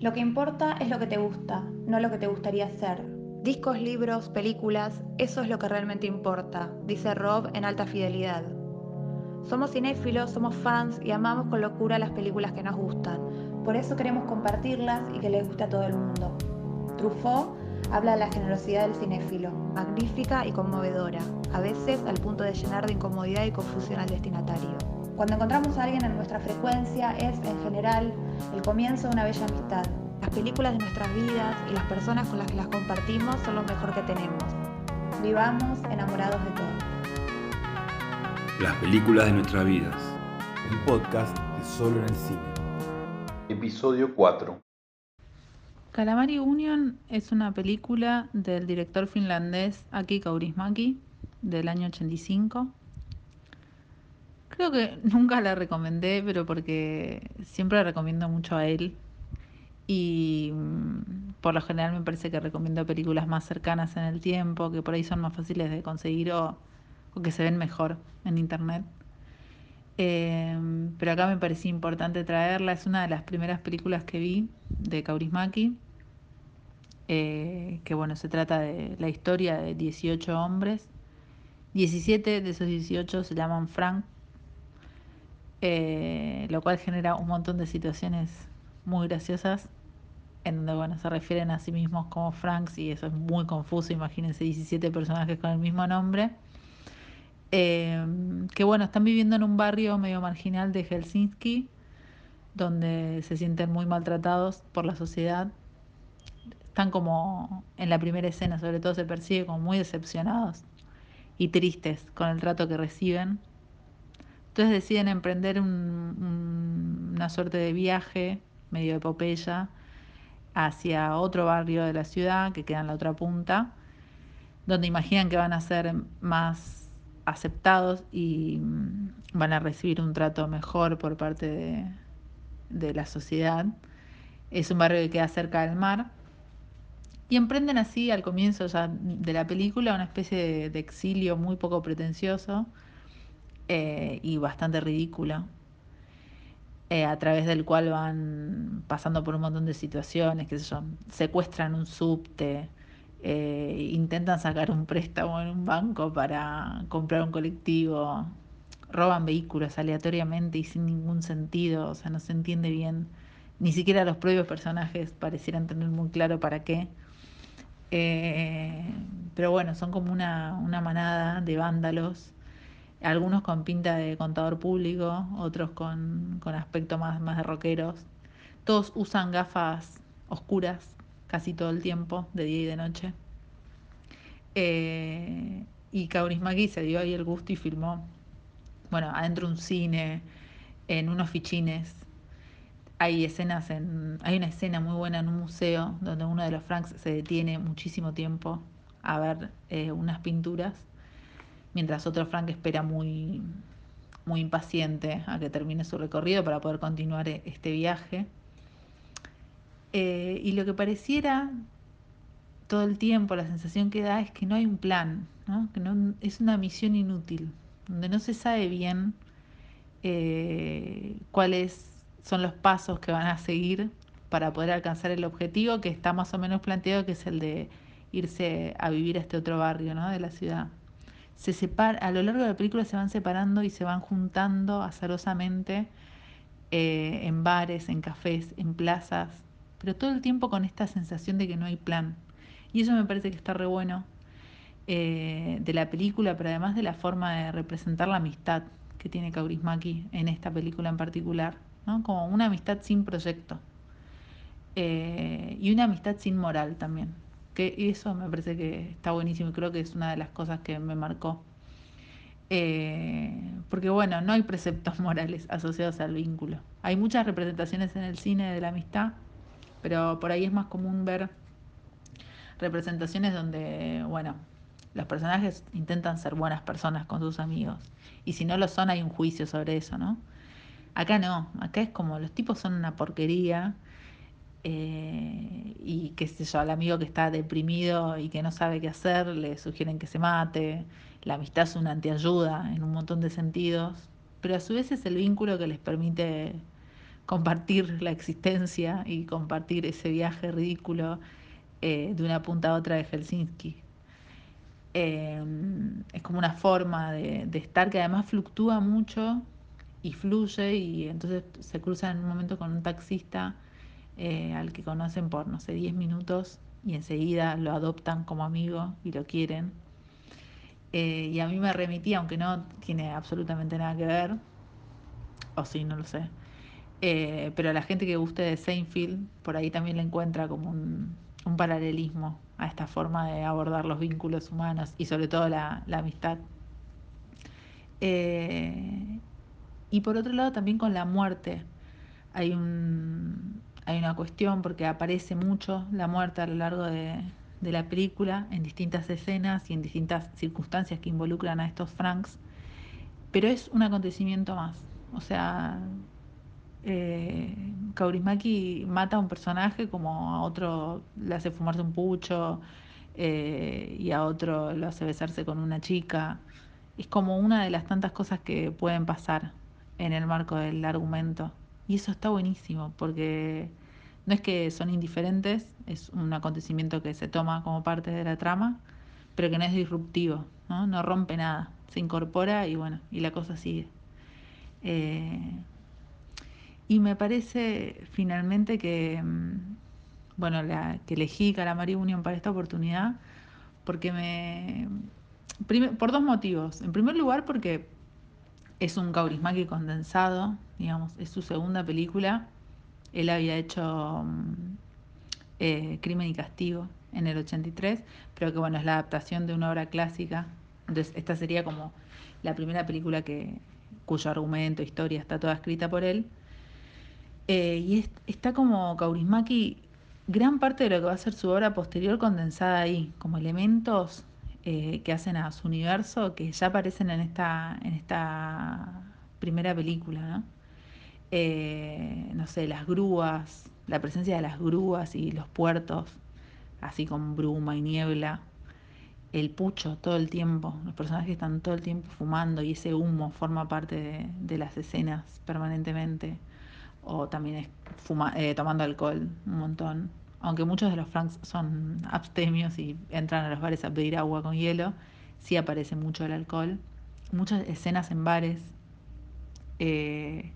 Lo que importa es lo que te gusta, no lo que te gustaría hacer. Discos, libros, películas, eso es lo que realmente importa, dice Rob en alta fidelidad. Somos cinéfilos, somos fans y amamos con locura las películas que nos gustan. Por eso queremos compartirlas y que les guste a todo el mundo. Truffaut habla de la generosidad del cinéfilo, magnífica y conmovedora, a veces al punto de llenar de incomodidad y confusión al destinatario. Cuando encontramos a alguien en nuestra frecuencia es, en general, el comienzo de una bella amistad. Las películas de nuestras vidas y las personas con las que las compartimos son lo mejor que tenemos. Vivamos enamorados de todo. Las películas de nuestras vidas. El podcast de Solo en el Cine. Episodio 4. Calamari Union es una película del director finlandés Aki Kaurismäki del año 85 Creo que nunca la recomendé, pero porque siempre la recomiendo mucho a él. Y mm, por lo general me parece que recomiendo películas más cercanas en el tiempo, que por ahí son más fáciles de conseguir o, que se ven mejor en internet. Em, pero acá me parecía importante traerla. Es una de las primeras películas que vi de Kaurismaki. Eh, que bueno, se trata de la historia de 18 hombres. 17 de esos 18 se llaman Frank, eh, lo cual genera un montón de situaciones muy graciosas en donde bueno, se refieren a sí mismos como Franks y eso es muy confuso, imagínense 17 personajes con el mismo nombre. Eh, que bueno, están viviendo en un barrio medio marginal de Helsinki, donde se sienten muy maltratados por la sociedad. Están como en la primera escena, sobre todo se percibe como muy decepcionados y tristes con el trato que reciben entonces deciden emprender una suerte de viaje, medio epopeya, hacia otro barrio de la ciudad que queda en la otra punta, donde imaginan que van a ser más aceptados y mm, van a recibir un trato mejor por parte de, de la sociedad. Es un barrio que queda cerca del mar. Y emprenden así al comienzo de la película una especie de exilio muy poco pretencioso, eh, y bastante ridícula, eh, a través del cual van pasando por un montón de situaciones, que son secuestran un subte, eh, intentan sacar un préstamo en un banco para comprar un colectivo, roban vehículos aleatoriamente y sin ningún sentido, o sea, no se entiende bien, ni siquiera los propios personajes parecieran tener muy claro para qué. pero bueno, son como una, una manada de vándalos algunos con pinta de contador público, otros con, con aspecto más, más de rockeros. Todos usan gafas oscuras casi todo el tiempo, de día y de noche. Eh, y Kaurismäki se dio ahí el gusto y filmó, bueno, adentro un cine, en unos fichines. Hay escenas en, hay una escena muy buena en un museo donde uno de los Franks se detiene muchísimo tiempo a ver eh, unas pinturas mientras otro Frank espera muy, muy impaciente a que termine su recorrido para poder continuar e-, este viaje. Eh, y lo que pareciera todo el tiempo, la sensación que da es que no hay un plan, que no, es una misión inútil, donde no se sabe bien eh, cuáles son los pasos que van a seguir para poder alcanzar el objetivo que está más o menos planteado, que es el de irse a vivir a este otro barrio ¿no? de la ciudad se separa, a lo largo de la película se van separando y se van juntando azarosamente eh, en bares, en cafés, en plazas, pero todo el tiempo con esta sensación de que no hay plan. Y eso me parece que está re bueno eh, de la película, pero además de la forma de representar la amistad que tiene Kaurismaki en esta película en particular, ¿no? como una amistad sin proyecto eh, y una amistad sin moral también que eso me parece que está buenísimo y creo que es una de las cosas que me marcó. Eh, porque bueno, no hay preceptos morales asociados al vínculo. Hay muchas representaciones en el cine de la amistad, pero por ahí es más común ver representaciones donde, bueno, los personajes intentan ser buenas personas con sus amigos. Y si no lo son, hay un juicio sobre eso, ¿no? Acá no, acá es como los tipos son una porquería eh, y qué sé yo, al amigo que está deprimido y que no sabe qué hacer, le sugieren que se mate. La amistad es una antiayuda en un montón de sentidos, pero a su vez es el vínculo que les permite compartir la existencia y compartir ese viaje ridículo eh, de una punta a otra de Helsinki. Eh, es como una forma de, estar que además fluctúa mucho y fluye y entonces se cruza en un momento con un taxista eh, al que conocen por, no sé, 10 minutos y enseguida lo adoptan como amigo y lo quieren. y a mí me remitía, aunque no tiene absolutamente nada que ver, o sí, no lo sé, pero la gente que guste de Seinfeld, por ahí también le encuentra como un, un paralelismo a esta forma de abordar los vínculos humanos y sobre todo la, amistad. Eh, y por otro lado también con la muerte hay, un, hay una cuestión porque aparece mucho la muerte a lo largo de, la película en distintas escenas y en distintas circunstancias que involucran a estos Franks, pero es un acontecimiento más. O sea, eh, Kaurismaki mata a un personaje como a otro le hace fumarse un pucho eh, y a otro lo hace besarse con una chica. Es como una de las tantas cosas que pueden pasar en el marco del argumento. Y eso está buenísimo porque no es que son indiferentes, es un acontecimiento que se toma como parte de la trama, pero que no es disruptivo, no, no rompe nada, se incorpora y bueno, y la cosa sigue. Eh, y me parece finalmente que, mm, bueno, la, que elegí Calamari Union para esta oportunidad porque me... por dos motivos. En primer lugar porque es un Kaurismäki condensado, digamos, es su segunda película. Él había hecho mm, eh, Crimen y Castigo en el 83, pero que bueno, es la adaptación de una obra clásica. Entonces, esta sería como la primera película que, cuyo argumento, historia está toda escrita por él. Eh, y está como Kaurismaki, gran parte de lo que va a ser su obra posterior condensada ahí, como elementos eh, que hacen a su universo que ya aparecen en esta, en esta primera película, ¿no? Eh, no sé, las grúas, la presencia de las grúas y los puertos, así con bruma y niebla, el pucho todo el tiempo, los personajes están todo el tiempo fumando y ese humo forma parte de las escenas permanentemente o también eh, tomando alcohol un montón. Aunque muchos de los Franks son abstemios y entran a los bares a pedir agua con hielo, sí aparece mucho el alcohol. Muchas escenas en bares. Eh,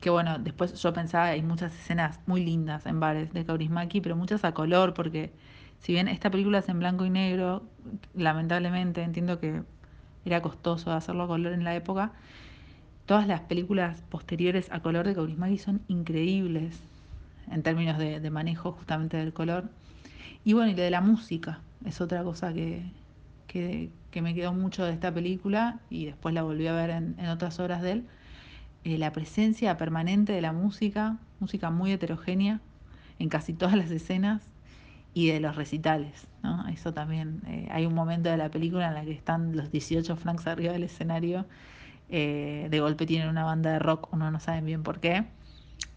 que bueno, después yo pensaba, hay muchas escenas muy lindas en bares de Kaurismaki, pero muchas a color, porque si bien esta película es en blanco y negro, lamentablemente entiendo que era costoso hacerlo a color en la época, Todas las películas posteriores a color de Kaurismäki son increíbles en términos de, manejo justamente del color. Y bueno, y de la música es otra cosa que, que, me quedó mucho de esta película y después la volví a ver en, otras obras de él. Eh, la presencia permanente de la música, música muy heterogénea en casi todas las escenas y de los recitales. ¿no? Eso también, eh, hay un momento de la película en la que están los 18 Franks arriba del escenario eh, de golpe tienen una banda de rock, uno no sabe bien por qué,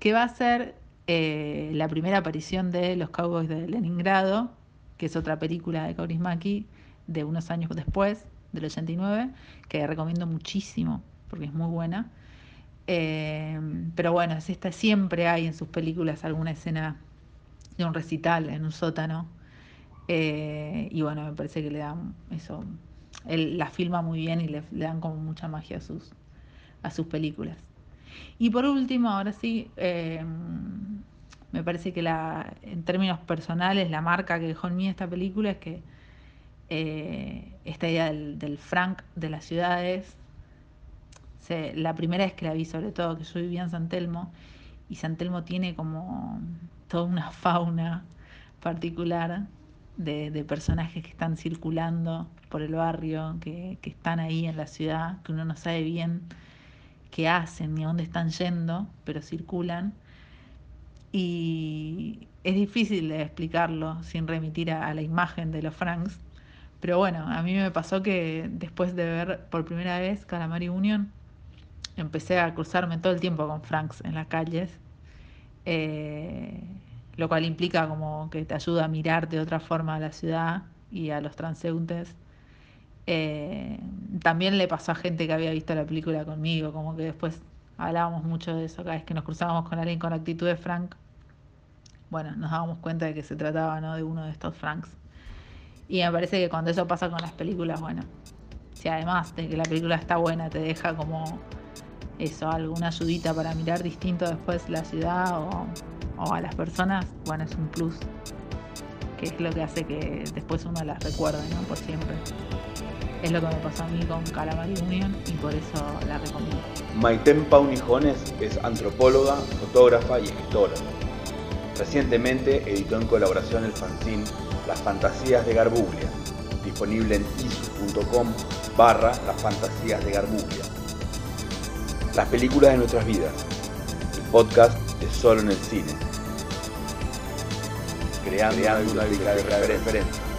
que va a ser eh, la primera aparición de Los Cowboys de Leningrado, que es otra película de Kaurismäki de unos años después, del 89, que recomiendo muchísimo porque es muy buena. Eh, pero bueno, es esta, siempre hay en sus películas alguna escena de un recital en un sótano. y bueno, me parece que le dan eso él la filma muy bien y le, dan como mucha magia a sus, a sus películas. Y por último, ahora sí, eh, me parece que la, en términos personales la marca que dejó en mí esta película es que eh, esta idea del, Frank de las ciudades, la primera vez que la vi sobre todo, que yo vivía en San Telmo, y San Telmo tiene como toda una fauna particular de, personajes que están circulando por el barrio, que, están ahí en la ciudad, que uno no sabe bien qué hacen ni a dónde están yendo, pero circulan. Y es difícil de explicarlo sin remitir a, la imagen de los Franks. Pero bueno, a mí me pasó que después de ver por primera vez Calamari Union, empecé a cruzarme todo el tiempo con Franks en las calles. Eh, lo cual implica como que te ayuda a mirar de otra forma a la ciudad y a los transeúntes. Eh, también le pasó a gente que había visto la película conmigo, como que después hablábamos mucho de eso, cada vez que nos cruzábamos con alguien con actitud de Frank, bueno, nos dábamos cuenta de que se trataba ¿no? de uno de estos Franks. Y me parece que cuando eso pasa con las películas, bueno, si además de que la película está buena, te deja como eso, alguna ayudita para mirar distinto después la ciudad o, o a las personas, bueno, es un plus, que es lo que hace que después uno las recuerde, ¿no? Por siempre. Es lo que me pasó a mí con Calamari Union y por eso la recomiendo. Maiten Paunijones es antropóloga, fotógrafa y escritora. Recientemente editó en colaboración el fanzine Las Fantasías de Garbuglia, disponible en isu.com barra Las Fantasías de Garbuglia. Las películas de nuestras vidas, el podcast de Solo en el Cine. Creando, Creando una biblioteca de referencia.